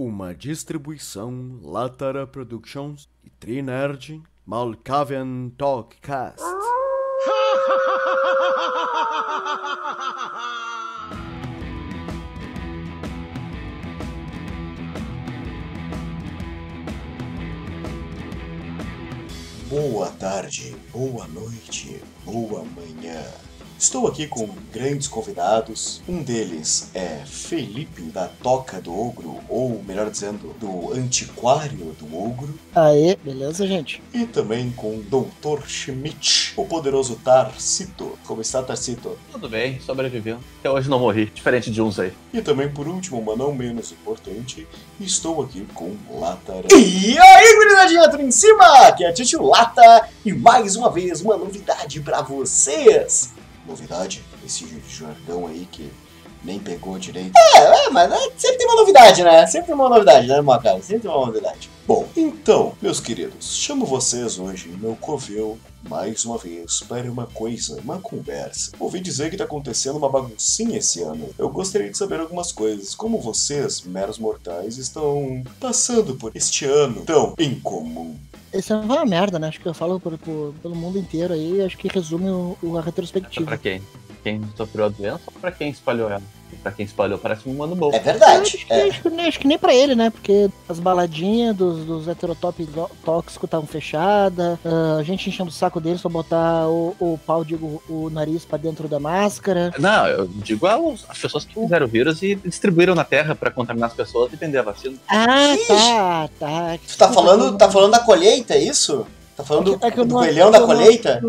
Uma distribuição Latara Productions e Trinerd Malkavian Talkcast. Boa tarde, boa noite, boa manhã. Estou aqui com grandes convidados. Um deles é Felipe, da Toca do Ogro, ou melhor dizendo, do Antiquário do Ogro. Aê, beleza, gente? E também com o Dr. Schmidt, o poderoso Tarcito. Como está, Tarcito? Tudo bem, sobrevivendo. Até hoje não morri, diferente de uns aí. E também, por último, mas não menos importante, estou aqui com Latara. E aí, gurizadinha, tudo em cima? Aqui é a Titio Lata e mais uma vez uma novidade pra vocês. Novidade? Esse jargão aí que nem pegou direito. É, é, mas né, sempre tem uma novidade, né? Sempre tem uma novidade, né, Macara? Sempre tem uma novidade. Bom, então, meus queridos, chamo vocês hoje, meu covil, mais uma vez, para uma coisa, uma conversa. Ouvi dizer que tá acontecendo uma baguncinha esse ano. Eu gostaria de saber algumas coisas. Como vocês, meros mortais, estão passando por este ano tão incomum? Esse é uma merda, né? Acho que eu falo por, por- pelo mundo inteiro aí, acho que resume o, o- a retrospectiva. Pra quem? Quem sofreu a doença ou pra quem espalhou ela? E pra quem espalhou parece um ano bom. É Acho verdade. que, É. acho, que, nem- acho que nem pra ele, né? Porque as baladinhas dos, dos heterotop tó- tóxicos estavam fechadas, ah, a gente enchendo o saco deles pra botar o, o pau, digo, o nariz pra dentro da máscara. Não, eu digo aos- as pessoas que fizeram o vírus e distribuíram na Terra pra contaminar as pessoas e vender a vacina. Ah, Ixi. tá, tá. Tu tá falando, tá falando da colheita, é isso? Tá falando É que- é que do coelhão é da não colheita?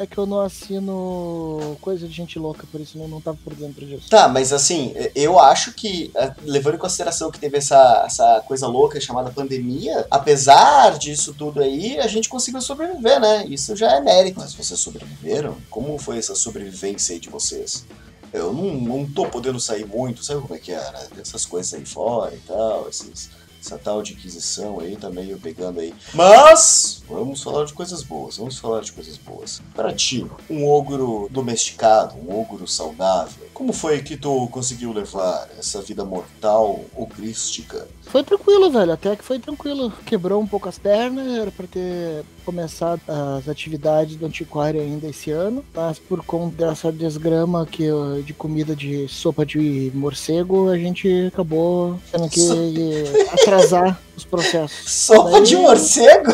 É que eu não assino coisa de gente louca, por isso eu não tava por dentro disso. Tá, mas assim, eu acho que, eh, levando em consideração que teve essa, essa coisa louca chamada pandemia, apesar disso tudo aí, a gente conseguiu sobreviver, né? Isso já é mérito. Mas vocês sobreviveram? Como foi essa sobrevivência aí de vocês? Eu não, não tô podendo sair muito, sabe como é que é, né? Essas coisas aí fora e tal, esses, essa tal de inquisição aí tá meio pegando aí. Mas, vamos falar de coisas boas, vamos falar de coisas boas. Para ti, um ogro domesticado, um ogro saudável, como foi que tu conseguiu levar essa vida mortal ogrística? Foi tranquilo, velho. Até que foi tranquilo. Quebrou um pouco as pernas, era pra ter começado as atividades do antiquário ainda esse ano. Mas por conta dessa desgrama que, eu- de comida de sopa de morcego, a gente acabou tendo que atrasar os processos. Sopa Daí- de morcego?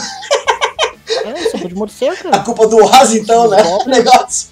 É, sopa de morcego, A culpa do Oz, então, né? O negócio.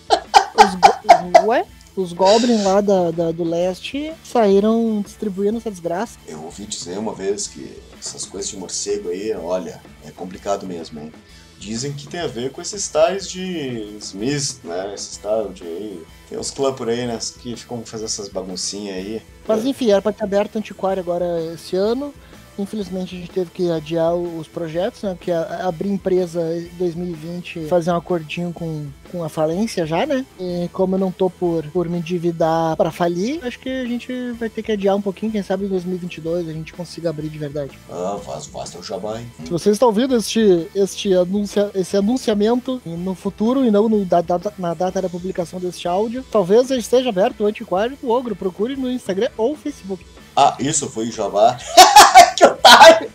Os, go- ué? Os goblins lá da, da- do leste saíram distribuindo essa desgraça. Eu ouvi dizer uma vez que essas coisas de morcego aí, olha, é complicado mesmo, hein? Dizem que tem a ver com esses tais de Smith, né? Esses tal de aí. Tem uns clãs por aí, né? Que ficam fazendo essas baguncinhas aí. Mas enfim, era pra ter aberto o antiquário agora esse ano. Infelizmente a gente teve que adiar os projetos, né? Porque abrir empresa em 2020, fazer um acordinho com, com a falência já, né? E como eu não tô por, por me endividar pra falir, acho que a gente vai ter que adiar um pouquinho. Quem sabe em 2022 a gente consiga abrir de verdade. Ah, faz basta o jabá, hein? Se vocês estão ouvindo este, este anuncia, esse anunciamento no futuro e não no, da, data- na data da publicação deste áudio, talvez esteja aberto o antiquário do Ogro. Procure no Instagram ou Facebook. Ah, isso foi o jabá. que otário!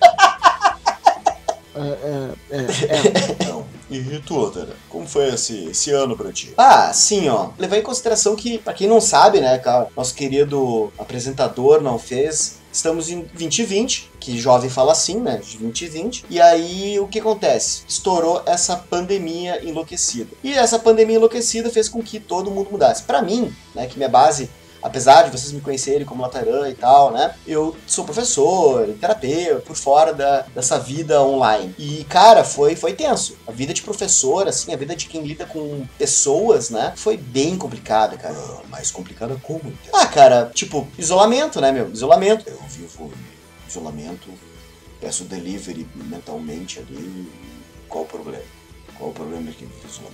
É, é, é, é. Não. E tu, Tara, como foi esse, esse ano pra ti? Ah, sim, ó. Levar em consideração que, pra quem não sabe, né, cara, nosso querido apresentador não fez. Estamos em 2020, que jovem fala assim, né? De 2020. E aí o que acontece? Estourou essa pandemia enlouquecida. E essa pandemia enlouquecida fez com que todo mundo mudasse. Pra mim, né, que minha base apesar de vocês me conhecerem como Latarã e tal, né? Eu sou professor, terapeuta, por fora da, dessa vida online. E, cara, foi, foi tenso. A vida de professor, assim, a vida de quem lida com pessoas, né? Foi bem complicada, cara. Ah, mais complicada como? Ah, cara, tipo, isolamento, né, meu? Isolamento. Eu vivo isolamento, peço delivery mentalmente ali. Qual o problema? Qual o problema de?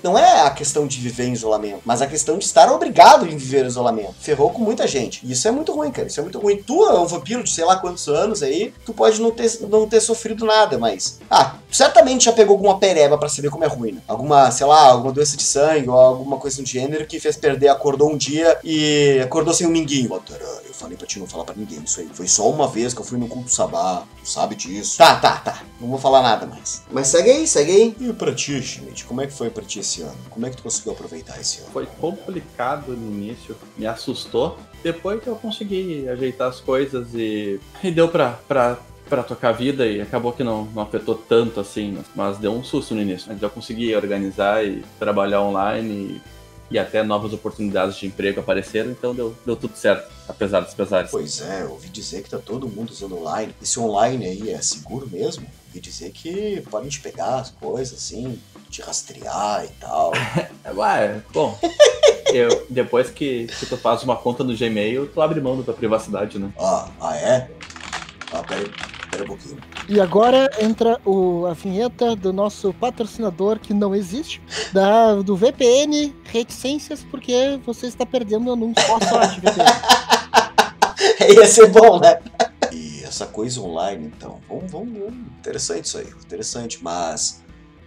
Não é a questão de viver em isolamento, mas a questão de estar obrigado em viver em isolamento. Ferrou com muita gente. Isso é muito ruim, cara. Isso é muito ruim. Tu é um vampiro de sei lá quantos anos aí, tu pode não ter, não ter sofrido nada, mas. Ah, certamente já pegou alguma pereba pra saber como é ruim, né? Alguma, sei lá, alguma doença de sangue ou alguma coisa do gênero que fez perder, acordou um dia e acordou sem um minguinho. Eu falei pra ti não falar pra ninguém isso aí. Foi só uma vez que eu fui no culto sabá, tu sabe disso. Tá, tá, tá. Não vou falar nada mais. Mas segue aí, segue aí. E pra ti, Schmidt, como é que foi pra ti esse ano? Como é que tu conseguiu aproveitar esse ano? Foi complicado no início, me assustou. Depois eu consegui ajeitar as coisas e, e deu pra, pra, pra tocar a vida e acabou que não, não afetou tanto assim, mas deu um susto no início. Mas eu consegui organizar e trabalhar online e e até novas oportunidades de emprego apareceram, então deu, deu tudo certo, apesar dos pesares. Pois é, eu ouvi dizer que tá todo mundo usando online. Esse online aí é seguro mesmo? Ouvi dizer que podem te pegar as coisas assim, te rastrear e tal. Ué, bom. eu, depois que, que tu faz uma conta no Gmail, tu abre mão da tua privacidade, né? Ah, ah é? Ah, peraí, peraí um pouquinho. E agora entra o, a vinheta do nosso patrocinador que não existe, da, do VPN Reticências, porque você está perdendo anúncio. Boa sorte, VPN. Ia ser bom, né? E essa coisa online, então. Vamos, vamos, vamos. Interessante isso aí, interessante. Mas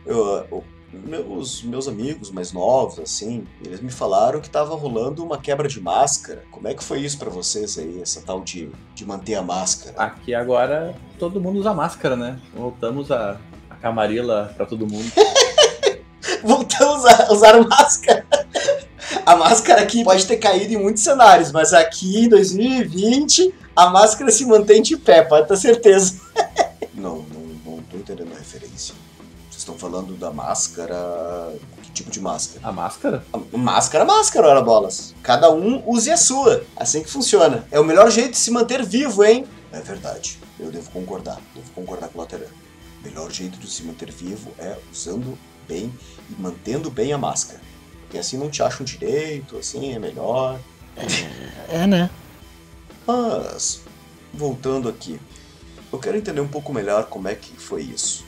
eu, eu, meus, meus amigos mais novos, assim, eles me falaram que tava rolando uma quebra de máscara. Como é que foi isso para vocês aí, essa tal de, de manter a máscara? Aqui agora todo mundo usa máscara, né? Voltamos a, a camarila para todo mundo. Voltamos a usar máscara. A máscara aqui pode ter caído em muitos cenários, mas aqui em 2020 a máscara se mantém de pé, pode ter certeza. Não, não, não tô entendendo a referência. Estão falando da máscara. Que tipo de máscara? A máscara? A máscara, máscara, ora bolas. Cada um use a sua. Assim que funciona. É o melhor jeito de se manter vivo, hein? É verdade. Eu devo concordar. Devo concordar com o Lateran. O melhor jeito de se manter vivo é usando bem e mantendo bem a máscara. Porque assim não te acham direito, assim é melhor. É, né? Mas, voltando aqui, eu quero entender um pouco melhor como é que foi isso.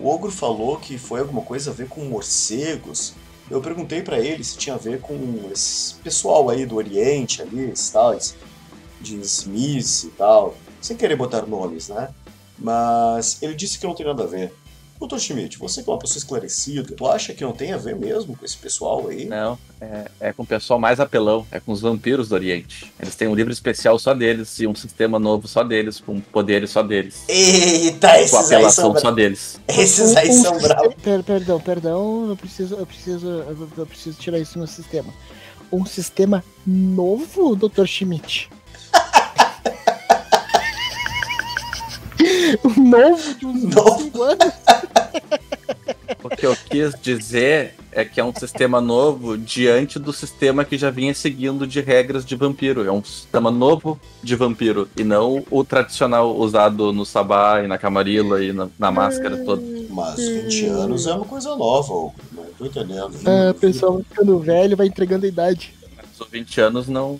O ogro falou que foi alguma coisa a ver com morcegos. Eu perguntei para ele se tinha a ver com esse pessoal aí do Oriente, ali, tais, de Smith e tal, sem querer botar nomes, né? Mas ele disse que não tem nada a ver. Doutor Schmidt, você que é uma pessoa esclarecida, tu acha que não tem a ver mesmo com esse pessoal aí? Não, é, é com o pessoal mais apelão, é com os vampiros do Oriente. Eles têm um livro especial só deles e um sistema novo só deles, com poderes só deles. Eita, Com esses aí são apelação só deles. Esses aí são bravos. per- perdão, perdão, eu preciso, eu preciso, eu, eu preciso tirar isso no sistema. Um sistema novo, Dr. Schmidt. um novo de uns Novo. 5 anos. O que eu quis dizer é que é um sistema novo diante do sistema que já vinha seguindo de regras de vampiro. É um sistema novo de vampiro e não o tradicional usado no sabá e na camarila e na, na máscara toda. Mas 20 anos é uma coisa nova, não tô entendendo. Ah, pessoal vai ficando velho, vai entregando a idade. Mas os 20 anos não,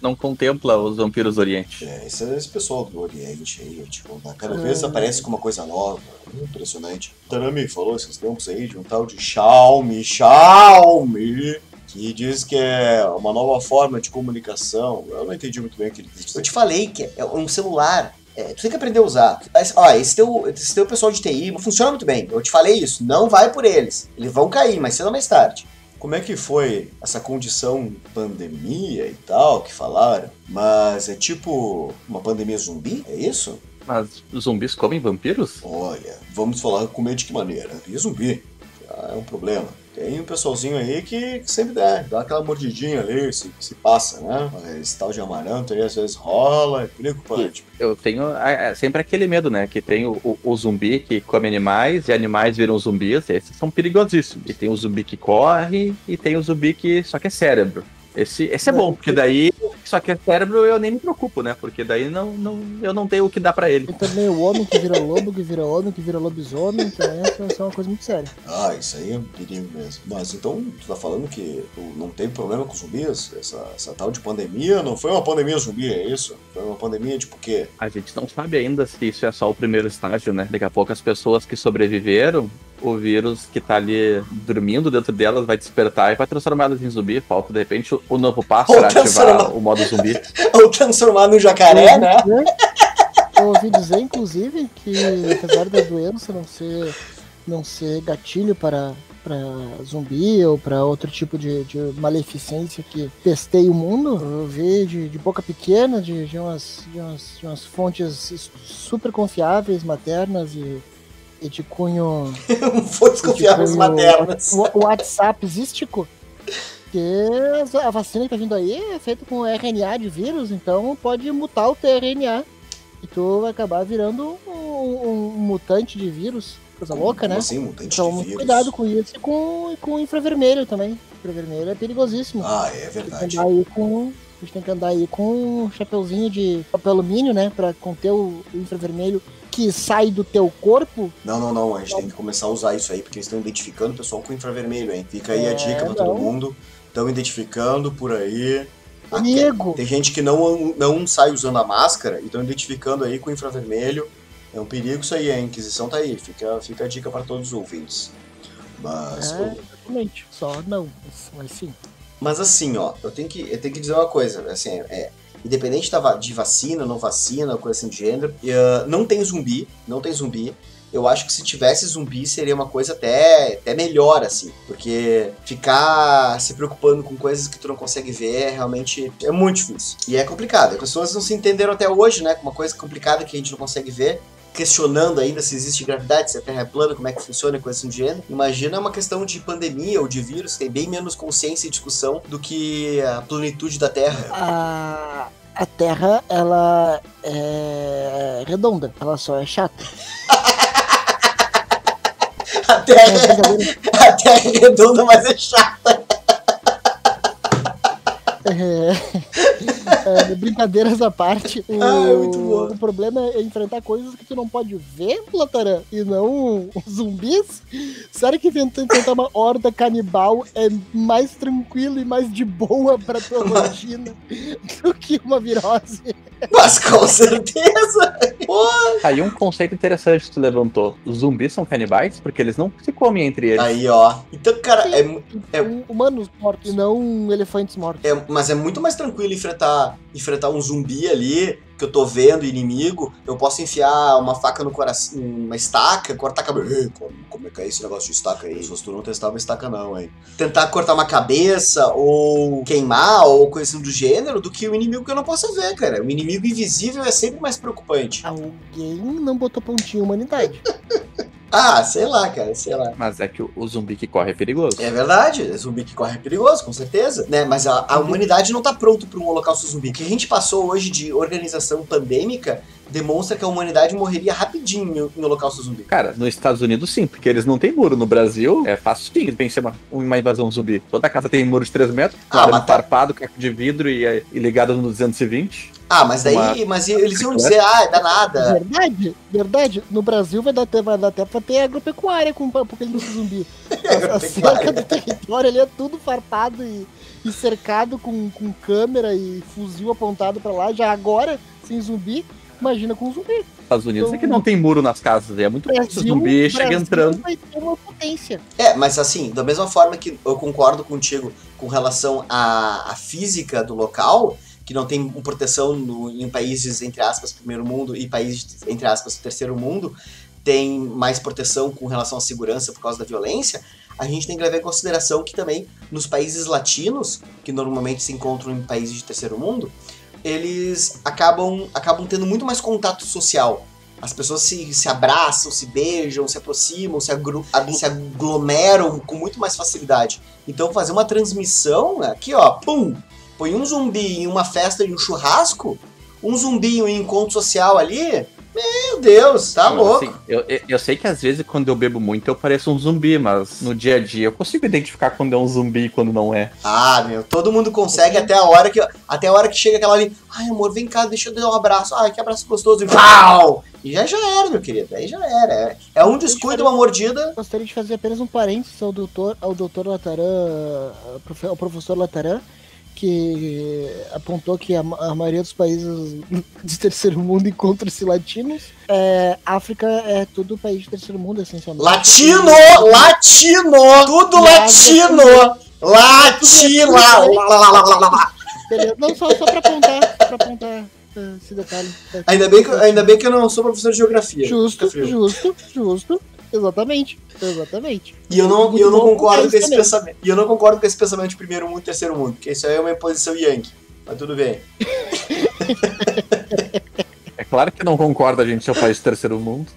não contempla os vampiros do Oriente. É, esse, esse pessoal do Oriente aí, tipo, cada vez aparece com uma coisa nova. Impressionante. Tanami falou esses tempos aí de um tal de Xiaomi, Xiaomi, que diz que é uma nova forma de comunicação. Eu não entendi muito bem o que ele dizer. Eu te falei que é um celular. é, tu tem que aprender a usar. Mas, Ó, esse teu, esse teu pessoal de TI não funciona muito bem. Eu te falei isso. Não vai por eles. Eles vão cair, mais cedo ou mais tarde. Como é que foi essa condição pandemia e tal que falaram? Mas é tipo uma pandemia zumbi? É isso? Mas os zumbis comem vampiros? Olha, vamos falar comer de que maneira? E zumbi? Já é um problema. Tem um pessoalzinho aí que, que sempre dá, dá aquela mordidinha ali, se, se passa, né? Esse tal de amaranto aí às vezes rola, é preocupante. Eu tenho é, sempre aquele medo, né? Que tem o, o- o zumbi que come animais e animais viram zumbis. Esses são perigosíssimos. E tem o zumbi que corre e tem o zumbi que só que é cérebro. Esse, esse é bom, porque daí só que é cérebro eu nem me preocupo, né? Porque daí não, não, eu não tenho o que dar pra ele. E também o homem que vira lobo, que vira homem, que vira lobisomem, então essa é uma coisa muito séria. Ah, isso aí é um perigo mesmo. Mas então, tu tá falando que não teve problema com zumbis? Essa, essa tal de pandemia não foi uma pandemia zumbi, é isso? Foi uma pandemia tipo quê? A gente não sabe ainda se isso é só o primeiro estágio, né? Daqui a pouco as pessoas que sobreviveram, o vírus que tá ali dormindo dentro delas vai despertar e vai transformar elas em zumbi. Falta, de repente, o- novo passo Ou para ativar o modo zumbi. Ou transformar num jacaré, né? Eu ouvi dizer, inclusive, que apesar da doença não ser, não ser gatilho para, para zumbi ou para outro tipo de, de maleficência que testei o mundo, eu vi de, de boca pequena, de, de, umas, de, umas, de umas fontes super confiáveis, maternas e, e de cunho Fontes confiáveis Tipo, maternas. O, o WhatsAppístico. Que a vacina que tá vindo aí é feita com RNA de vírus, então pode mutar o teu RNA. E tu vai acabar virando um, um- um mutante de vírus. Coisa louca, né? Assim, mutante Então, de muito vírus. cuidado com isso e com, com o infravermelho também. Infravermelho é perigosíssimo. Ah, é verdade. aí com. A gente tem que andar aí com um chapeuzinho de papel alumínio, né? Pra conter o, infravermelho que sai do teu corpo. Não, não, não. A gente tem que começar a usar isso aí, porque eles estão identificando o pessoal com infravermelho, hein? Fica aí a É, dica pra todo não. mundo. Estão identificando por aí. Amigo! Tem gente que não, não sai usando a máscara e estão identificando aí com infravermelho. É um perigo isso aí, a Inquisição tá aí. Fica, fica a dica para todos os ouvintes. Mas, É, exatamente. Só não, mas sim. Mas assim, ó, eu tenho que, eu tenho que dizer uma coisa. Assim, é, independente de vacina, não vacina, coisa assim de gênero, eh, não tem zumbi, não tem zumbi. Eu acho que se tivesse zumbi seria uma coisa até, até melhor, assim. Porque ficar se preocupando com coisas que tu não consegue ver realmente é muito difícil. E é complicado. As pessoas não se entenderam até hoje, né? Com uma coisa complicada que a gente não consegue ver. Questionando ainda se existe gravidade, se a Terra é plana, como é que funciona, coisa assim de gênero. Imagina uma questão de pandemia ou de vírus, tem bem menos consciência e discussão do que a plenitude da Terra. A, a Terra, ela é redonda, ela só é chata. A É, Terra, brincadeira- a terra é redonda, mas é chata. É, é, brincadeiras à parte, o, Ah, é o problema é enfrentar coisas que tu não pode ver, Latarã, e não zumbis. Sério que enfrentar uma horda canibal é mais tranquilo e mais de boa pra tua rotina do que uma virose? Mas com certeza. Aí um conceito interessante que tu levantou. Os zumbis são canibais porque eles não se comem entre eles. Aí, ó. Então, cara, é, É. Um- Humanos mortos, e não elefantes mortos. é- mas é muito mais tranquilo enfrentar, enfrentar um zumbi ali, que eu tô vendo, inimigo. Eu posso enfiar uma faca no coração, uma estaca, cortar a cabeça. Como, como é que é esse negócio de estaca aí? Se tu não testava estaca, não, hein? Tentar cortar uma cabeça, ou queimar, ou coisa assim do gênero, do que o inimigo que eu não posso ver, cara. O inimigo invisível é sempre mais preocupante. Alguém não botou pontinho em humanidade. Ah, sei lá, cara, sei lá. Mas é que o, o zumbi que corre é perigoso. É verdade, zumbi que corre é perigoso, com certeza, né? Mas a, a humanidade não tá pronto para um holocausto zumbi. O que a gente passou hoje de organização pandêmica demonstra que a humanidade morreria rapidinho em, holocausto zumbi. Cara, nos Estados Unidos sim, porque eles não têm muro. No Brasil é fácil sim vencer uma, uma invasão zumbi. Toda casa tem muro de 3 metros, Ah, claro, mas tá- farpado, caco de vidro e, e ligado no 220. Ah, mas daí, Uma- mas eles iam dizer, ah, é danada. Verdade, verdade. No Brasil vai dar até, vai dar até pra ter agropecuária com apocalipse zumbi. A, a cerca do território ali é tudo farpado e, e cercado com, com câmera e fuzil apontado pra lá. Já agora, sem zumbi, imagina com zumbi. Estados Unidos é que Então- não tem muro nas casas. É muito fácil o zumbi chega Brasil entrando. vai ter uma potência. É, mas assim, da mesma forma que eu concordo contigo com relação à, à física do local, que não tem proteção no- em países, entre aspas, primeiro mundo e países, entre aspas, terceiro mundo, tem mais proteção com relação à segurança por causa da violência, a gente tem que levar em consideração que também nos países latinos, que normalmente se encontram em países de terceiro mundo, eles acabam, acabam tendo muito mais contato social. As pessoas se, se abraçam, se beijam, se aproximam, se, agru- ag- se aglomeram com muito mais facilidade. Então, fazer uma transmissão, aqui ó, pum, põe um zumbi em uma festa de um churrasco, um zumbi em um encontro social ali, meu Deus, tá Não, louco. assim, eu, eu- eu sei que às vezes quando eu bebo muito eu pareço um zumbi, mas no dia a dia eu consigo identificar quando é um zumbi e quando não é. Ah, meu, todo mundo consegue até a hora que até a hora que chega aquela ali, ai amor, vem cá, deixa eu dar um abraço. Ai, que abraço gostoso. E pau! E já já era, meu querido. Aí já era. É, é um descuido, uma mordida. Gostaria de fazer apenas um parênteses ao doutor, ao doutor Latarã, ao profe- ao professor Latarã, que apontou que a, a maioria dos países de terceiro mundo encontra-se latinos. É, África é tudo país de terceiro mundo, essencialmente. Latino! Latino! Tudo latino! Latino! Beleza. Não, só, só pra apontar, pra apontar eh, esse detalhe. Ainda bem, que, ainda bem que eu não sou professor de geografia. Justo, frio. justo, justo. Exatamente, exatamente. E eu não, eu não concordo país com esse também. pensamento. E eu não concordo com esse pensamento de primeiro mundo e terceiro mundo, porque isso aí é uma imposição yankee. Mas tudo bem. É claro que não concorda a gente ser o país do terceiro mundo.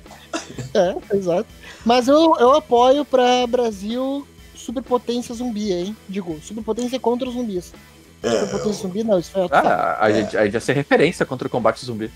É, exato. Mas eu, eu apoio pra Brasil superpotência zumbi, hein? Digo, superpotência contra os zumbis. É, Superpotência zumbi, não, isso foi. Ah, a, gente, a gente ia ser referência contra o combate zumbi.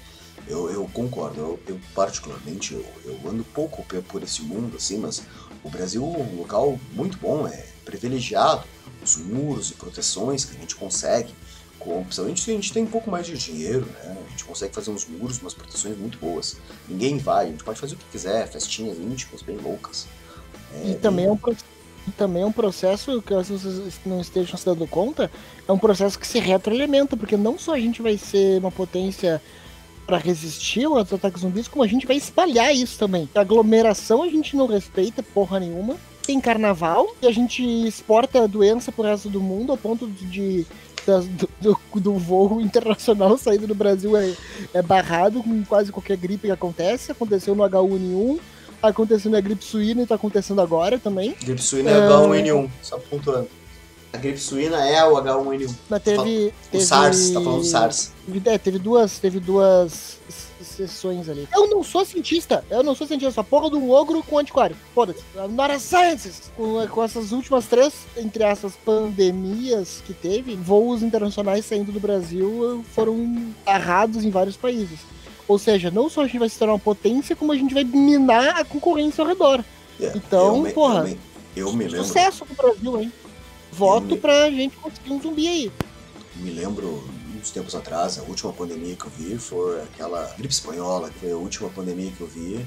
Eu, eu concordo, eu, eu particularmente eu, eu ando pouco por esse mundo, assim, mas o Brasil é um local muito bom, é privilegiado, os muros e proteções que a gente consegue, com, principalmente se a gente tem um pouco mais de dinheiro, né? A gente consegue fazer uns muros, umas proteções muito boas. Ninguém vai, a gente pode fazer o que quiser, festinhas íntimas bem loucas. É, E também é um e também é um processo que vocês não estejam se dando conta, é um processo que se retroalimenta, porque não só a gente vai ser uma potência para resistir aos ataques zumbis, como a gente vai espalhar isso também. A aglomeração a gente não respeita porra nenhuma. Tem carnaval e a gente exporta a doença pro resto do mundo ao ponto de, do, do- do voo internacional saindo do Brasil é, é barrado com quase qualquer gripe que acontece. Aconteceu no H1N1, aconteceu na gripe suína e tá acontecendo agora também. Gripe suína é H1N1, só pontuando. A gripe suína é o H1N1. Mas teve. O teve SARS, tá falando do SARS. Teve, é, teve duas, teve duas sessões ali. Eu não sou cientista, eu não sou cientista, sou a porra de um ogro com antiquário. Foda-se. Not a scientist. Com, com essas últimas três, entre essas pandemias que teve, voos internacionais saindo do Brasil foram barrados em vários países. Ou seja, não só a gente vai se tornar uma potência, como a gente vai minar a concorrência ao redor. É, Então, eu porra, Eu me, eu me lembro. Sucesso pro Brasil, hein? Voto me- pra gente conseguir um zumbi aí. Me lembro, uns tempos atrás, a última pandemia que eu vi foi aquela gripe espanhola, que foi a última pandemia que eu vi.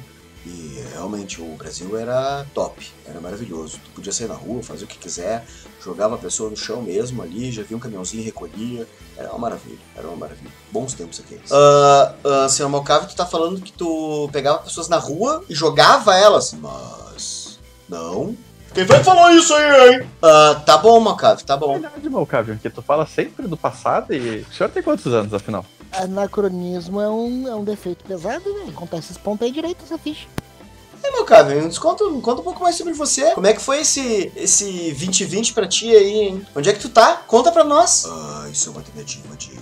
E realmente o Brasil era top, era maravilhoso. Tu podia sair na rua, fazer o que quiser, jogava a pessoa no chão mesmo ali, já via um caminhãozinho recolhia. Era uma maravilha, era uma maravilha. Bons tempos aqueles. Ah, ah, senhor Malcave, tu tá falando que tu pegava pessoas na rua e jogava elas. Mas. Não. Quem foi que falou isso aí, hein? Ah, tá bom, Malcave, tá bom. Verdade, Malcávio, que tu fala sempre do passado e. O senhor tem quantos anos, afinal? Anacronismo é um, é um defeito pesado, né? Contar esses pontos aí direito, essa ficha. E, meu me conta, conta um pouco mais sobre você. Como é que foi esse, esse 2020 pra ti aí, hein? Onde é que tu tá? Conta pra nós. Ah, isso é uma tentativa de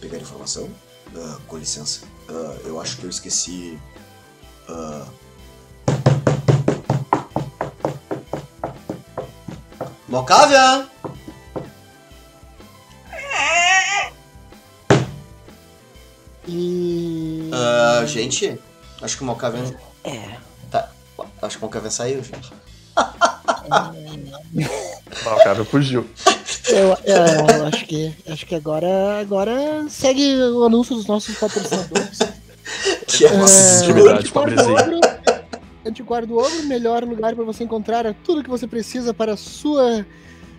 pegar informação? Ah, com licença. Ah, eu acho que eu esqueci. Ah... Mocávia! E. Ah, gente, acho que o Mocávia. É. Tá. Acho que o Mocávia saiu, gente. Malcávio fugiu. Eu, é, eu acho que acho que agora, agora segue o anúncio dos nossos patrocinadores. Que é nossa É, do pobrezinha. Ogro, Antiquário do Ogro, melhor lugar para você encontrar tudo que você precisa para a sua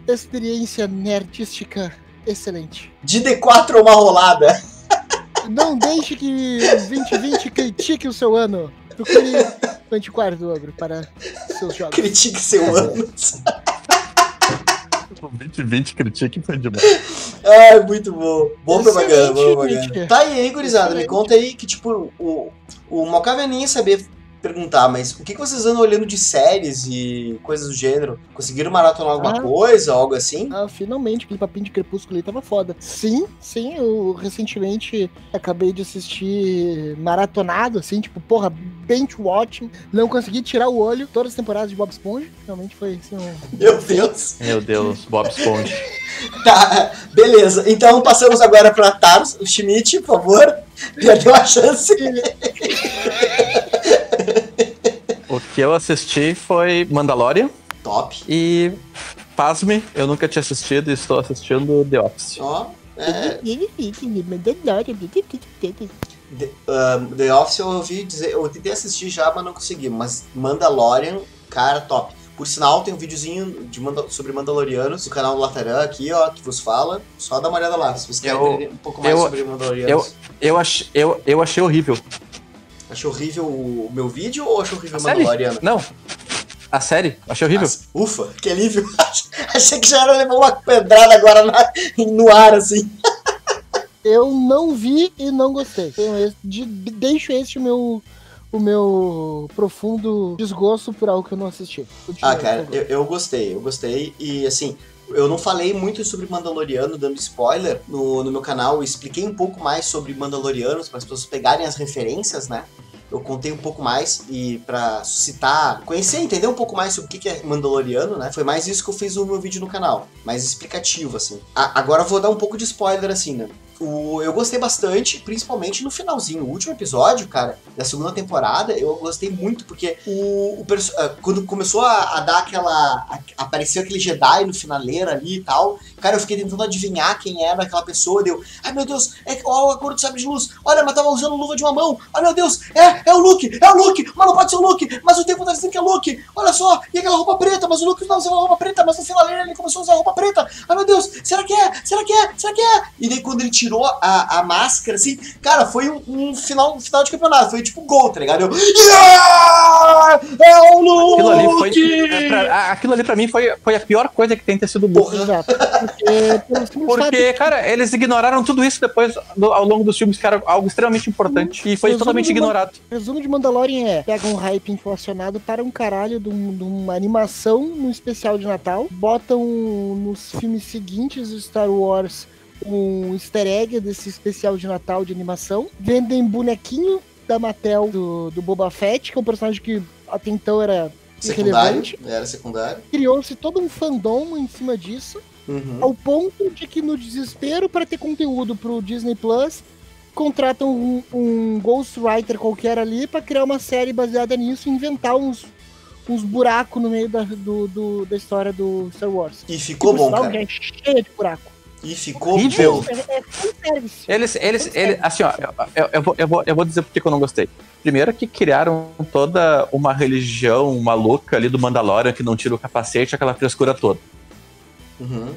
experiência nerdística excelente. De D4 ou uma rolada. Não deixe que o 2020 critique o seu ano. Procure o Antiquário do Ogro para seus jogos. Critique seu ano. O 2020 critique foi demais. Ai, muito bom. Bom propaganda, bom propaganda. Tá aí, hein, gurizada? Me conta aí que, tipo, o, o ia saber perguntar, mas o que, que vocês andam olhando de séries e coisas do gênero? Conseguiram maratonar alguma Ah. coisa, algo assim? Ah, finalmente, aquele papinho de crepúsculo ali tava foda. Sim, sim, eu recentemente acabei de assistir maratonado, assim, tipo, porra, bench watching. Não consegui tirar o olho. Todas as temporadas de Bob Esponja. Realmente foi, assim, um... Meu Deus. Meu Deus, Bob Esponja. Tá, beleza. Então passamos agora pra Taros, o Schmidt, por favor. Perdeu a chance. O que eu assisti foi Mandalorian Top. e, pasme, eu nunca tinha assistido e estou assistindo The Office. Ó, é, The, um, The Office eu ouvi dizer, eu tentei assistir já, mas não consegui. Mas Mandalorian, cara, top. Por sinal, tem um videozinho de Manda- sobre Mandalorianos no canal do Lataran aqui, ó, que vos fala. Só dá uma olhada lá, se você quer Eu- entender um pouco mais eu- sobre Mandalorianos. Eu, ach, eu, eu achei horrível. Achou horrível o meu vídeo ou achou horrível A o série? Não. A série? Achei horrível. Ah, Ufa, que alívio. Achei que já era levar uma pedrada agora na- no ar, assim. Eu não vi e não gostei. Tenho esse- de- deixo este meu, o meu profundo desgosto por algo que eu não assisti. Continua, Ah, cara, eu, eu gostei, eu gostei. E assim, eu não falei muito sobre Mandaloriano dando spoiler no, no meu canal. Eu expliquei um pouco mais sobre Mandalorianos para as pessoas pegarem as referências, né? Eu contei um pouco mais e pra suscitar, conhecer, entender um pouco mais sobre o que que é Mandaloriano, né? Foi mais isso que eu fiz no meu vídeo no canal, mais explicativo, assim. A- agora eu vou dar um pouco de spoiler, assim, né? O, eu gostei bastante, principalmente no finalzinho. O último episódio, cara, da segunda temporada, eu gostei muito, porque o, o ah, quando começou a, a dar aquela. a- apareceu aquele Jedi no finaleira ali e tal, cara, eu fiquei tentando adivinhar quem era aquela pessoa. Deu, ai meu Deus, é ó, a cor do sabre de luz. Olha, mas tava usando luva de uma mão. Ai meu Deus, é, é o Luke, é o Luke, mas não pode ser o Luke, mas o tempo tá dizendo que é o Luke. Olha só, e aquela roupa preta, mas o Luke não usava roupa preta, mas no finaleira ele começou a usar roupa preta. Ai meu Deus, será que é? Será que é? Será que é? E daí quando ele tirou a, a máscara, assim, cara, foi um, um final, um final de campeonato, foi tipo gol, tá ligado? Eu, yeah! É o Luke! Aquilo ali foi. é, pra- aquilo ali pra mim foi, foi a pior coisa que tem ter sido burro. Porque, Porque, cara, eles ignoraram tudo isso depois, do- ao longo dos filmes, que era algo extremamente importante. E foi Resumo totalmente ignorado. O resumo de Mandalorian é: pega um hype inflacionado para um caralho de, um- de uma animação no especial de Natal, botam nos filmes seguintes do Star Wars um easter egg desse especial de Natal de animação, vendem bonequinho da Mattel do, do Boba Fett, que é um personagem que até então era Secundário, era secundário. Criou-se todo um fandom em cima disso. Uhum. Ao ponto de que, no desespero para ter conteúdo pro Disney Plus, contratam um, um ghostwriter qualquer ali para criar uma série baseada nisso e inventar uns, uns buracos no meio da, do, do- da história do Star Wars. E ficou Por bom, sinal, cara. É cheia de buraco. E ficou Horrível. bom. É, é. Eles, eles, eles assim, ó, eu, eu, eu vou, eu, vou, eu vou dizer por que que eu não gostei. Primeiro que criaram toda uma religião maluca ali do Mandalorian que não tira o capacete, aquela frescura toda. Uhum.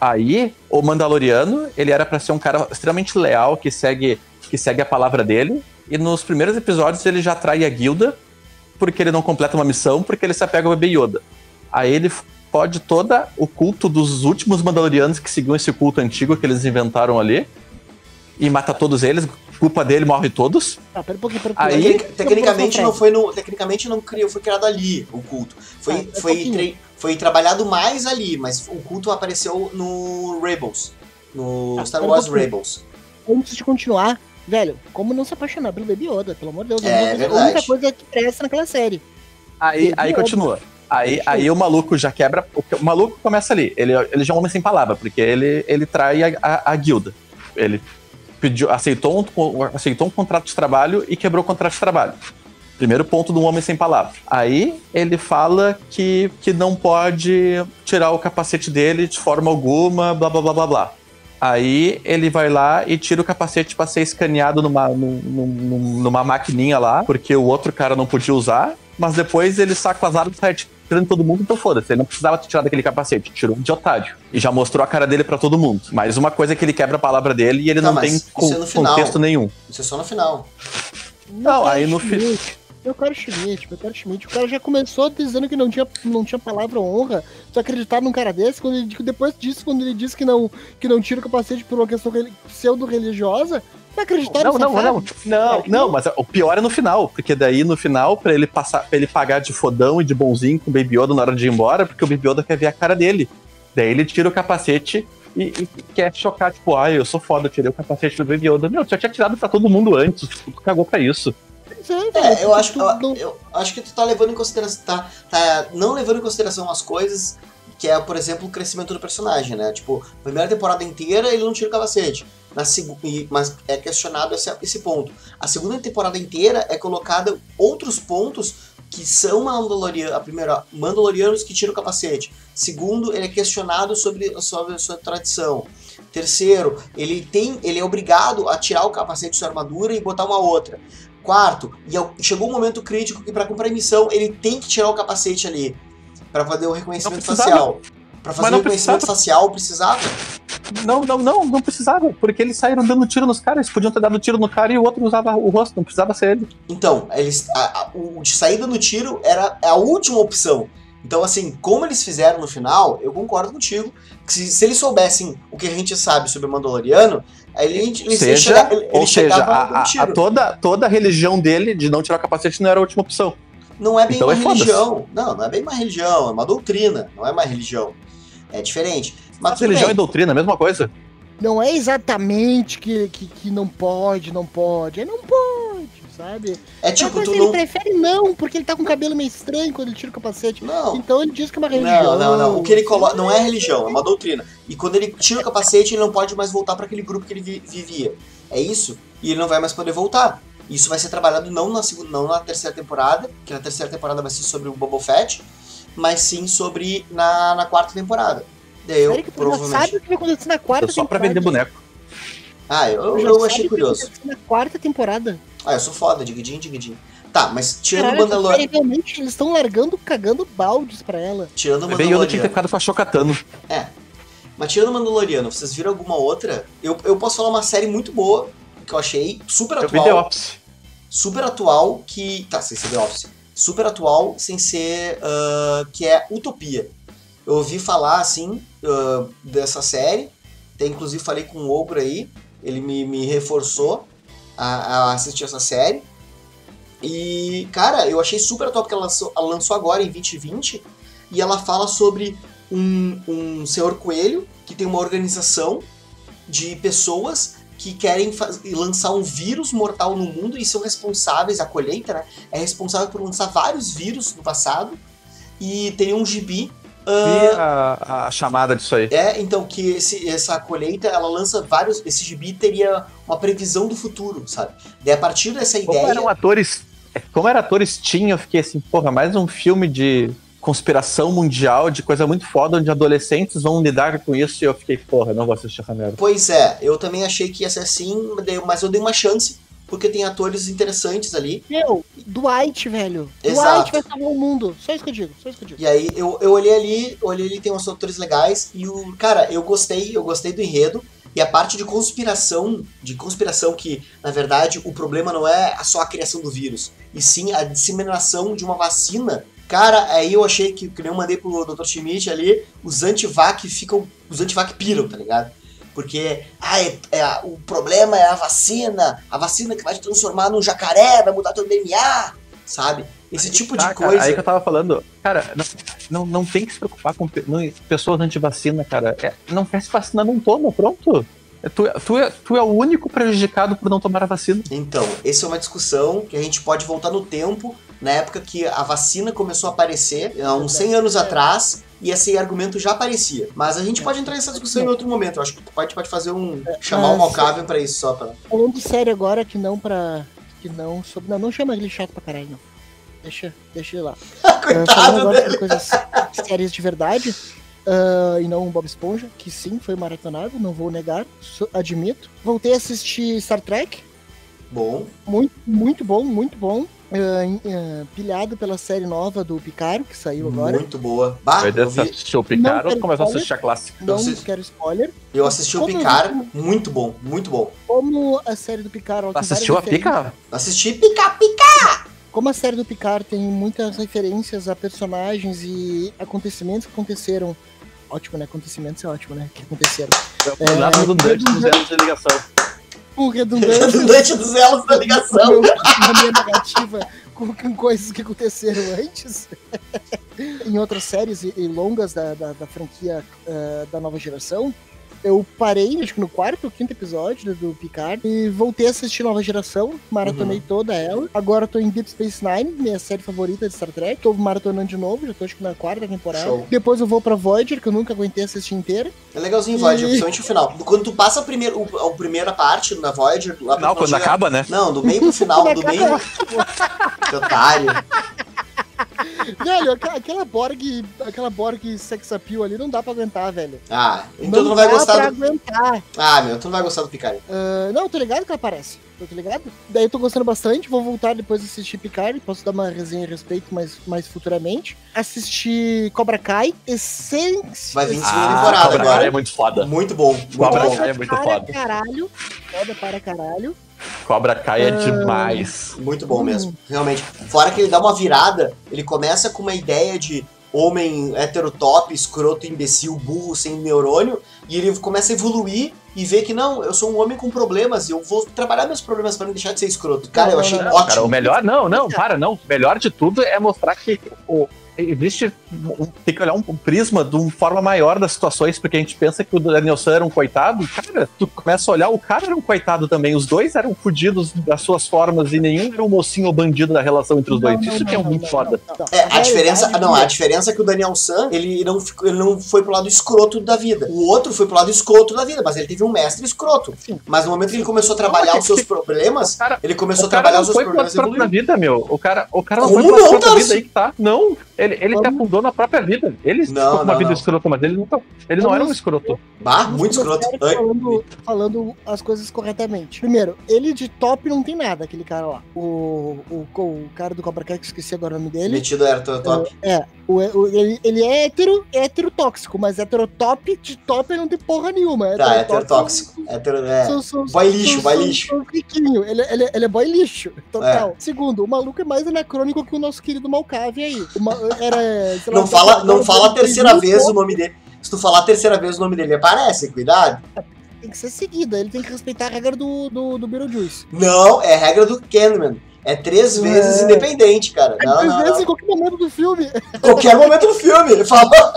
Aí, o Mandaloriano, ele era pra ser um cara extremamente leal, que segue, que segue a palavra dele. E nos primeiros episódios ele já trai a guilda, porque ele não completa uma missão, porque ele se apega ao bebê Yoda. Aí ele pode todo o culto dos últimos Mandalorianos que seguiam esse culto antigo que eles inventaram ali. E mata todos eles, culpa dele, morre todos. Ah, pera um pouquinho, pera um pouquinho. Aí- Tecnic- tecnicamente não foi no. Tecnicamente não criou, foi criado ali o culto. Foi, Ah, foi, tre- foi trabalhado mais ali, mas o culto apareceu no Rebels. No Ah, Star um Wars. Rebels. Antes de continuar, velho, como não se apaixonar pelo Baby Yoda? Pelo amor de Deus. É, a única- verdade. A única coisa que presta naquela série. Aí, Baby aí Yoda. continua. Aí, aí o maluco já quebra. O, maluco começa ali. Ele, ele já é um homem sem palavra, porque ele, ele trai a, a, a guilda. Ele pediu, aceitou, um, aceitou um contrato de trabalho e quebrou o contrato de trabalho. Primeiro ponto do homem sem palavra. Aí ele fala que, que não pode tirar o capacete dele de forma alguma, blá blá blá blá blá. Aí ele vai lá e tira o capacete pra ser escaneado numa, num- num- numa maquininha lá, porque o outro cara não podia usar. Mas depois ele saca as armas e sai atirando todo mundo, então foda-se. Ele não precisava tirar daquele capacete, tirou de otário. E já mostrou a cara dele pra todo mundo. Mas uma coisa é que ele quebra a palavra dele e ele Tá, não tem isso con- é no final. contexto nenhum. Isso é só no final. Não, aí no fi- Eu quero Schmidt, eu quero Schmidt. O cara já começou dizendo que não tinha, não tinha palavra honra. Tu acreditar num cara desse, quando ele, depois disso, quando ele disse que não, que não tira o capacete por uma questão reli- pseudo-religiosa, tu acreditar Não, não, não, não, não, não. mas o pior é no final, porque daí no final, pra ele passar, pra ele pagar de fodão e de bonzinho com o Baby Yoda na hora de ir embora, porque o Baby Yoda quer ver a cara dele. Daí ele tira o capacete e, e quer chocar, tipo, ai, eu sou foda, eu tirei o capacete do Baby Yoda. Meu, tu já tinha tirado pra todo mundo antes, tu cagou pra isso. É, velho, eu acho, eu, não- eu acho que tu tá levando em consideração. Tá, tá não levando em consideração umas coisas que é, por exemplo, o crescimento do personagem, né? Tipo, a primeira temporada inteira ele não tira o capacete. Na e- mas é questionado esse, esse ponto. A segunda temporada inteira é colocada outros pontos que são Mandalorianos. A primeira, Mandalorianos que tiram o capacete. Segundo, ele é questionado sobre, sobre a sua tradição. Terceiro, ele tem, ele é obrigado a tirar o capacete de sua armadura e botar uma outra. Quarto, e ao- chegou um momento crítico que para cumprir a missão ele tem que tirar o capacete ali. Pra fazer o reconhecimento facial. Pra fazer o reconhecimento precisava. facial precisava. Não, não, não, não precisava, porque eles saíram dando tiro nos caras. Eles podiam ter dado tiro no cara e o outro usava o rosto, não precisava ser ele. Então, eles, a- a- o de saída no tiro era a última opção. Então, assim, como eles fizeram no final, eu concordo contigo. Que se, se eles soubessem o que a gente sabe sobre o Mandaloriano, aí eles, eles seja, chega- eles ou seja, chegavam a, a- toda, toda a religião dele de não tirar o capacete não era a última opção. Não é bem Então uma é religião. Não, não é bem uma religião, é uma doutrina, não é uma religião. É diferente. Mas Mas religião bem. e doutrina, a mesma coisa. Não é exatamente que, que, que não pode, não pode. É não pode, sabe? É tipo, Mas tu ele não. prefere não, porque ele tá com o cabelo meio estranho quando ele tira o capacete. Não. Então ele diz que é uma religião. Não, não, não. O que ele coloca não é religião, é uma doutrina. E quando ele tira o capacete, ele não pode mais voltar para aquele grupo que ele vi- vivia. É isso? E ele não vai mais poder voltar. Isso vai ser trabalhado não na segunda, não na terceira temporada, que na terceira temporada vai ser sobre o Boba Fett, mas sim sobre na, na quarta temporada. Daí eu Sério que tu já sabe provavelmente. o que vai acontecer na quarta Só pra temporada? vender boneco. Ah, eu, eu sabe achei o que vai curioso. acontecer Na quarta temporada. Ah, eu sou foda, digidinho, digidinho. Tá, mas tirando o Caralho, Mandaloriano. realmente eles estão largando, cagando baldes pra ela. Tirando o Bebê Yoda tinha que ter Mandaloriano. ficado com a Chocatano. Mas tirando o Mandaloriano, vocês viram alguma outra? Eu, eu posso falar uma série muito boa, que eu achei super Eu vi atual. The Office. super atual que. Tá, sem ser The Office. Super atual, sem ser. ah, que é Utopia. Eu ouvi falar, assim, ah, dessa série. Até inclusive falei com o Ogro aí. Ele me, me reforçou a, a assistir essa série. E, cara, eu achei super atual porque ela lançou, ela lançou agora em 2020. E ela fala sobre um, um senhor coelho que tem uma organização de pessoas que querem lançar um vírus mortal no mundo e são responsáveis, a colheita, né? É responsável por lançar vários vírus no passado. E tem um gibi. Ah, a, a chamada disso aí. é, então, que esse, essa colheita, ela lança vários. Esse gibi teria uma previsão do futuro, sabe? Daí, a partir dessa Como ideia. eram atores. Como eram atores tinha, eu fiquei assim, porra, mais um filme de conspiração mundial, de coisa muito foda, onde adolescentes vão lidar com isso, e eu fiquei, porra, não vou assistir essa merda. Pois é, eu também achei que ia ser assim, mas eu dei uma chance, porque tem atores interessantes ali. Meu, Dwight, velho. Exato. Dwight vai salvar o mundo. Só isso que eu digo, só isso que eu digo. E aí eu, eu olhei ali, olhei ali, tem uns atores legais, e o. Cara, eu gostei, eu gostei do enredo. E a parte de conspiração, de conspiração que, na verdade, o problema não é só a criação do vírus, e sim a disseminação de uma vacina. Cara, aí eu achei que, que nem eu mandei pro Dr. Schmidt ali, os antivac ficam. Os antivac piram, tá ligado? Porque ah, é, é- o problema é a vacina, a vacina que vai te transformar num jacaré, vai mudar teu DNA, sabe? Esse tipo de Tá, cara, coisa. aí que eu tava falando, cara, não, não, não tem que se preocupar com não- pessoas anti-vacina, cara. É, não quer se vacinar, não toma, pronto. É, Tu, é- tu, é, tu é o único prejudicado por não tomar a vacina. Então, essa é uma discussão que a gente pode voltar no tempo, na época que a vacina começou a aparecer, há uns 100 anos atrás, e esse argumento já aparecia. Mas a gente pode entrar nessa discussão em outro momento. Eu acho que o pode, pode fazer um. chamar o Malkavian pra isso, só pra. Falando sério agora, que não pra. Que não sobre. Não, não chama ele chato pra caralho, não. Deixa, deixa ele lá. Ah, Coitado agora dele. coisas sérias de verdade. ah, e não um Bob Esponja, que sim, foi maratonável, não vou negar, admito. Voltei a assistir Star Trek, Bom, muito, muito bom, muito bom. Em- ah, pilhado pela série nova do Picaro, que saiu agora. muito boa. Bah, Vai eu, vi, assistir o Picaro Não ou começar a assistir a clássica? Não vocês- quero spoiler. eu assisti o Como eu Picar, vi- muito bom, muito bom. Como a série do Picaro Assistiu a pica? Assisti Pica Pica! Como a série do Picard tem muitas referências a personagens e acontecimentos que aconteceram. Ótimo, né? Acontecimentos é ótimo, né? Que aconteceram. É, Nada redundante nos anos de ligação. Com redundância Redundante dos elos da ligação. na minha narrativa com, com coisas que aconteceram antes. em outras séries e, e longas da, da, da franquia ah, da nova geração. Eu parei, acho que no quarto ou quinto episódio do, do Picard e voltei a assistir Nova Geração, maratonei Uhum. toda ela. Agora tô em Deep Space Nine, minha série favorita de Star Trek. Tô maratonando de novo, já tô acho que na quarta temporada. Show. Depois eu vou pra Voyager, que eu nunca aguentei assistir inteira. É legalzinho Voyager, E- principalmente o final. Quando tu passa a primeira, o- a primeira parte na Voyager, lá Não, quando acaba, né? Não, do meio pro final, do meio. Que otário. velho, aquela, Borg, aquela Borg sex appeal ali não dá pra aguentar, velho. Ah, então tu não vai dá gostar pra do. aguentar. Ah, meu, tu não vai gostar do Picard. Ah, não, tô ligado que ela aparece. Tô ligado? Daí eu tô gostando bastante. Vou voltar depois de assistir Picard. Posso dar uma resenha a respeito mais, mais futuramente. Assistir Cobra Kai. Essência. Vai vir segunda Ah, temporada Cobra Kai agora. é muito foda. Muito bom, muito Cobra bom. Kai é muito para foda. caralho. Foda para caralho. Cobra Kai é Ah. demais. Muito bom mesmo, realmente. Fora que ele dá uma virada, ele começa com uma ideia de homem heterotop, escroto, imbecil, burro, sem neurônio, e ele começa a evoluir e vê que não, eu sou um homem com problemas e eu vou trabalhar meus problemas para não deixar de ser escroto. Cara, Não, eu achei não, Não, ótimo. cara, o melhor, não, não, para, não. O melhor de tudo é mostrar que o, existe. tem que olhar um, um prisma de uma forma maior das situações, porque a gente pensa que o Danielson era um coitado. Cara, tu começa a olhar, o cara era um coitado também. Os dois eram fodidos das suas formas e nenhum era um mocinho ou bandido da relação entre os dois. Não, não, Isso que é não, muito não, foda. não, não. É, a diferença, não, a é- diferença é que o Daniel San, ele não, ficou- ele não foi pro lado escroto da vida. O outro foi pro lado escroto da vida, mas ele teve um mestre escroto. Sim. Mas no momento que ele começou a trabalhar Não, os seus que- problemas, O cara, ele começou o a cara trabalhar não os seus foi pro problemas e própria evoluiu. vida, meu. O cara, o cara não Como foi não, própria Tarso? vida aí que tá. Não, ele, ele se afundou na própria vida. Ele Não, ficou com uma não, vida não. escrota, mas ele não, tá- ele não era um Vamos- escroto. Bah, muito escroto. Falando, falando as coisas corretamente. Primeiro, ele de top não tem nada, aquele cara lá. O, o, o cara do Cobra Kai, que eu esqueci agora o nome dele. Metido era top. É, o, o- ele, ele é hétero, hétero tóxico, mas hétero top de top ele não tem porra nenhuma. Tá, Hétero hétero tóxico. Hétero, é. Sou, sou, Boy lixo, sou- boy sou- lixo. sou riquinho. Ele, ele, ele é boy lixo, total. Segundo, o maluco é mais anacrônico que o nosso querido Malcave aí. O ma- era, lá, Não fala, não fala a terceira vez o nome dele. Se tu falar a terceira vez o nome dele, aparece, cuidado. Tem que ser seguida, ele tem que respeitar a regra do, do, do Beetlejuice. Não, é regra do Kahneman. É três É. vezes independente, cara. Não, Às não, vezes, não. em qualquer momento do filme. Qualquer momento do filme, ele falou.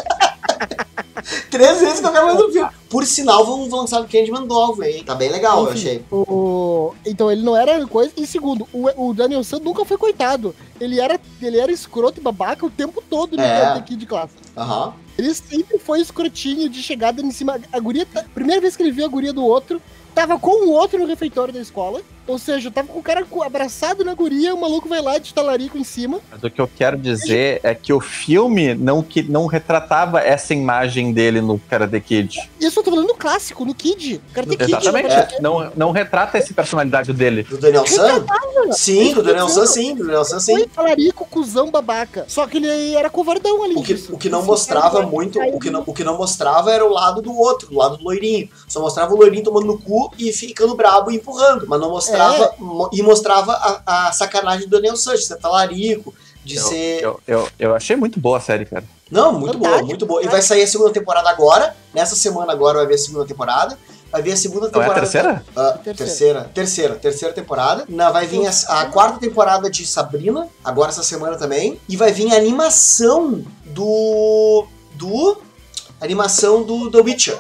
Três vezes em qualquer momento do filme. Por sinal, vão lançar o Candyman novo aí. Tá bem legal, eu Enfim, achei. O... Então ele não era coisa. E segundo, o, o Daniel San nunca foi coitado. Ele era, ele era escroto e babaca o tempo todo no É. Karate Kid de classe. Aham. Ele sempre foi escrotinho de chegada em cima. A guria. Primeira vez que ele viu a guria do outro, tava com o outro no refeitório da escola. Ou seja, tava com o cara abraçado na guria, o maluco vai lá de talarico em cima. Mas o que eu quero dizer é que o filme não, que, não retratava essa imagem dele no Karate Kid. Isso eu tô falando no clássico, no Kid. Karate Kid. Exatamente. né? Não, não retrata essa personalidade dele. Do Daniel San? Sim, do Daniel eu San sim, do Daniel San Foi sim. talarico, cuzão, babaca. Só que ele era covardão ali. O que, disso. o que não Esse mostrava cara muito, o que não, o que não mostrava era o lado do outro, o lado do loirinho. Só mostrava o loirinho tomando no cu e ficando brabo e empurrando. Mas não mostrava. É. mo- E mostrava a, a sacanagem do Daniel San, de ser talarico, de Eu, ser. eu, eu, eu achei muito boa a série, cara. Não, muito boa, muito boa. E vai sair a segunda temporada agora. Nessa semana agora vai ver a segunda temporada. Vai vir a segunda Não é a temporada. terceira? Ah, Terceira. terceira, terceira, terceira temporada. Na, vai vir a, a quarta temporada de Sabrina, agora essa semana também. E vai vir a animação do. Do. Animação do The Witcher.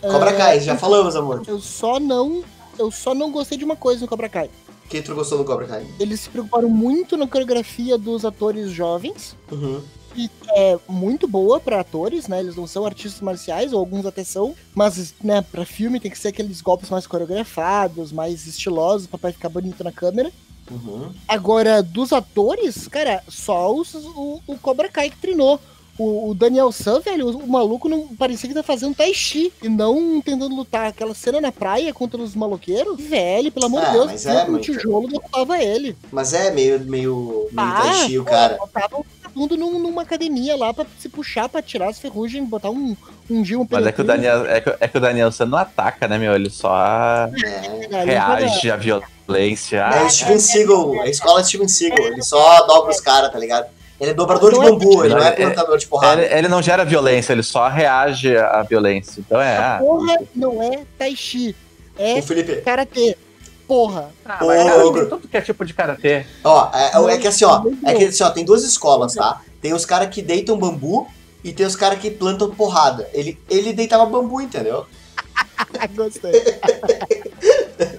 Cobra É, Kai, já falamos, amor. Eu só não. Eu só não gostei de uma coisa no Cobra Kai. Quem tu gostou do Cobra Kai? Eles se preocuparam muito na coreografia dos atores jovens. Uhum. E é muito boa pra atores, né? Eles não são artistas marciais, ou alguns até são. Mas, né, pra filme tem que ser aqueles golpes mais coreografados, mais estilosos, pra ficar bonito na câmera. Uhum. Agora, dos atores, cara, só os, o, o Cobra Kai que treinou. O, o Daniel San, velho, o, o maluco não parecia que tá fazendo tai chi e não tentando lutar. Aquela cena na praia contra os maloqueiros, velho, pelo amor de Ah, Deus, mas é, um tijolo derrubava ele. Mas é meio, meio, meio Ah, tai chi o cara. Botava o vagabundo num- numa academia lá pra se puxar pra tirar as ferrugens, botar um, um Gil, um Mas é que o. Daniel, é que, é que o Daniel você não ataca, né, meu? Ele só É. Cara, reage à violência. É Ah, o Steven Seagal, a escola é Steven Seagal. Ele só dobra os caras, tá ligado? Ele é dobrador de bambu, ele não é plantador de porrada. Ele, ele não gera violência, ele só reage à violência. Então é. A Ah, porra não é tai chi, é O Felipe, karatê. Porra. ah, Ô, mas cara, tudo que é tipo de karatê. Ó, é, é que assim, ó, é que assim, ó, tem duas escolas, tá? Tem os caras que deitam bambu e tem os caras que plantam porrada. Ele, ele deitava bambu, entendeu? Gostei.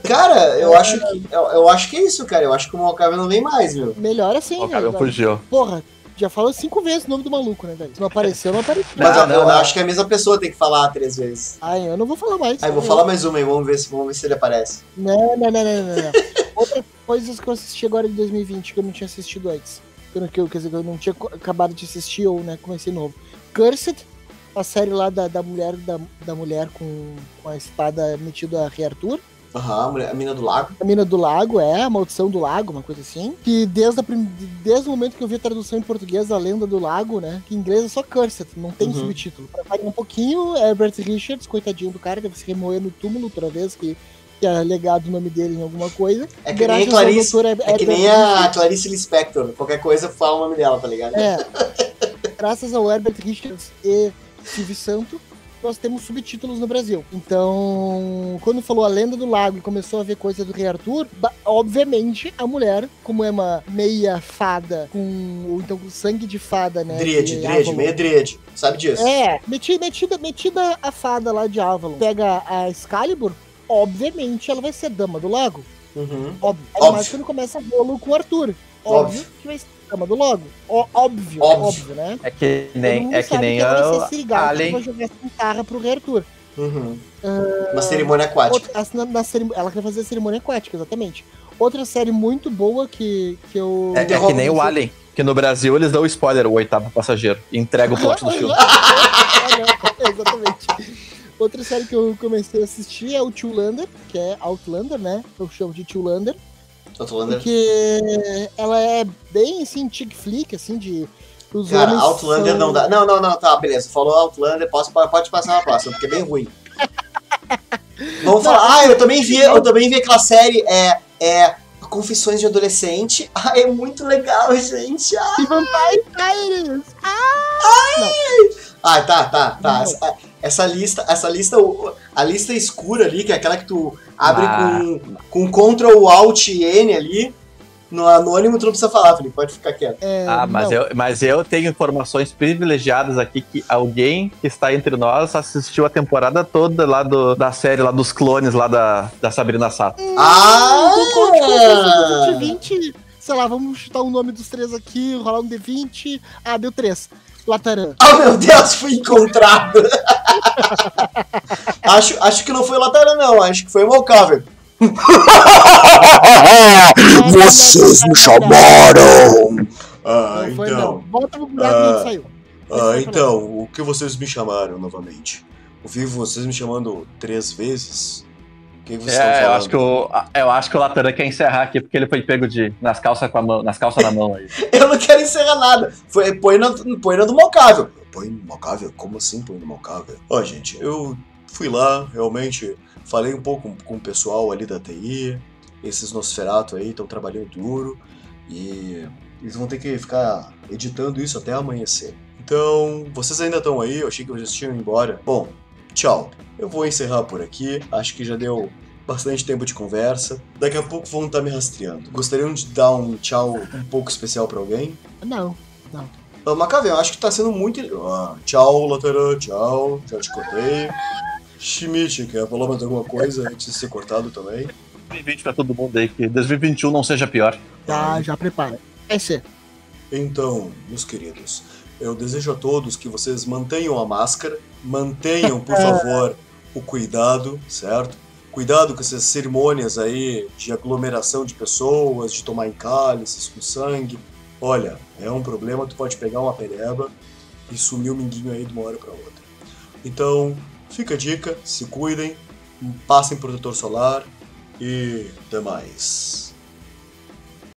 Cara, eu acho que eu, eu acho que é isso, cara. Eu acho que o Mocave não vem mais, meu. Melhor assim, O cabelo velho. fugiu. Porra, já falou cinco vezes o nome do maluco, né, velho? Se não apareceu, não apareceu. Não, Mas eu, não, eu não. acho que a mesma pessoa tem que falar três vezes. Ai, eu não vou falar mais. Aí vou falar mais uma aí, vamos ver se, vamos ver se ele aparece. Não, não, não, não, não, não. Outras coisas que eu assisti agora em 2020 que eu não tinha assistido antes. que eu, quer dizer, que eu não tinha acabado de assistir ou, né, comecei novo. Cursed, a série lá da, da mulher da, da mulher com, com a espada metida a Rei Arthur. Aham, a mulher- a mina do lago. A Mina do Lago, é, a Maldição do Lago, uma coisa assim. Que desde, a prim- desde o momento que eu vi a tradução em português, a Lenda do Lago, né? Que em inglês é só Cursed, não tem Uhum. subtítulo. Pra variar um pouquinho, Herbert Richards, coitadinho do cara, deve se remoer no túmulo toda vez que, que é legado o nome dele em alguma coisa. É que nem Clarice. doutor É que nem a Clarice Lispector. Qualquer coisa fala o nome dela, tá ligado? É. Graças ao Herbert Richards e Silvio Santo, nós temos subtítulos no Brasil. Então, quando falou a lenda do lago e começou a ver coisa do Rei Arthur, obviamente a mulher, como é uma meia fada com ou então com sangue de fada, né? Dríade, de Dríade, Avalon. meia Dríade. Sabe disso? É, metida, metida, metida a fada lá de Avalon. Pega a Excalibur, obviamente ela vai ser dama do lago. Uhum. Óbvio. Ainda mais quando começa rolo com o Arthur. Óbvio, Óbvio. que vai ser dama do lago. Ó, óbvio, Óbvio. óbvio, né? É que nem, é que nem vai a sirigata Alien. pra jogar guitarra pro Rei Arthur. Uhum. Uma cerimônia aquática. Outra, na- na cerim- ela quer fazer a cerimônia aquática, exatamente. Outra série muito boa que, que eu. É, é que nem o Alien, que no Brasil eles dão spoiler, o oitavo passageiro. e Entrega o plot do filme. É, exatamente. Outra série que eu comecei a assistir é o Two-Lander, que é Outlander, né? Eu chamo de Two-Lander. Outlander. Porque ela é bem assim, chick flick, assim, de. Os Cara, Outlander são- não dá. Não, não, não, tá, beleza. Falou Outlander, posso, pode passar na próxima, porque é bem ruim. Vamos falar. Ah, eu também vi, eu também vi aquela série, é. É. Confissões de Adolescente. Ah, é muito legal, gente. Ah, E Vampire Diaries! Ah, tá, tá, tá. Essa, essa lista, essa lista, a lista escura ali, que é aquela que tu abre Ah. com, com Ctrl Alt N ali. No anônimo tu não precisa falar, Felipe, pode ficar quieto. É, Ah, mas não. eu, mas eu tenho informações privilegiadas aqui que alguém que está entre nós assistiu a temporada toda lá do, da série lá dos clones lá da, da Sabrina Sato. Ah! Então, conte com vocês do 20, sei lá, vamos chutar o nome dos três aqui, rolar um D20. Ah, deu três. Latarã. Oh meu Deus, fui encontrado! acho, acho que não foi Latara, não, acho que foi Malcaver. Vocês me chamaram! Ah, Não foi, não. então. Volta pro buraco Ah. saiu. Ah, então, o que vocês me chamaram novamente? Ouvi vocês me chamando três vezes? O que vocês estão É, falando? eu acho que o, eu acho que o Latarã quer encerrar aqui porque ele foi pego de nas calças com a mão, nas calças na mão aí. Eu não quero encerrar nada. Foi, põe, na do Malcável. Põe no Malcável? Como assim põe no Malcável? Ó, gente, eu fui lá, realmente, falei um pouco com o pessoal ali da TI. Esses Nosferato aí estão trabalhando duro. E eles vão ter que ficar editando isso até amanhecer. Então, vocês ainda estão aí? Eu achei que vocês tinham ido embora. Bom, tchau. Eu vou encerrar por aqui. Acho que já deu bastante tempo de conversa. Daqui a pouco vão estar me rastreando. Gostariam de dar um tchau um pouco especial pra alguém? Não. Ah, Macavé, eu acho que tá sendo muito. Ah, tchau, Latarã, tchau. Já te cortei. Schmidt, quer falar mais alguma coisa antes de ser cortado também? 2020 pra todo mundo aí, que 2021 não seja pior. Já, já prepara. Vai ser. Então, meus queridos, eu desejo a todos que vocês mantenham a máscara, mantenham, por favor, o cuidado, certo? Cuidado com essas cerimônias aí de aglomeração de pessoas, de tomar em cálices com sangue. Olha, é um problema, tu pode pegar uma pereba e sumir o minguinho aí de uma hora para outra. Então, fica a dica, se cuidem, passem protetor solar e demais.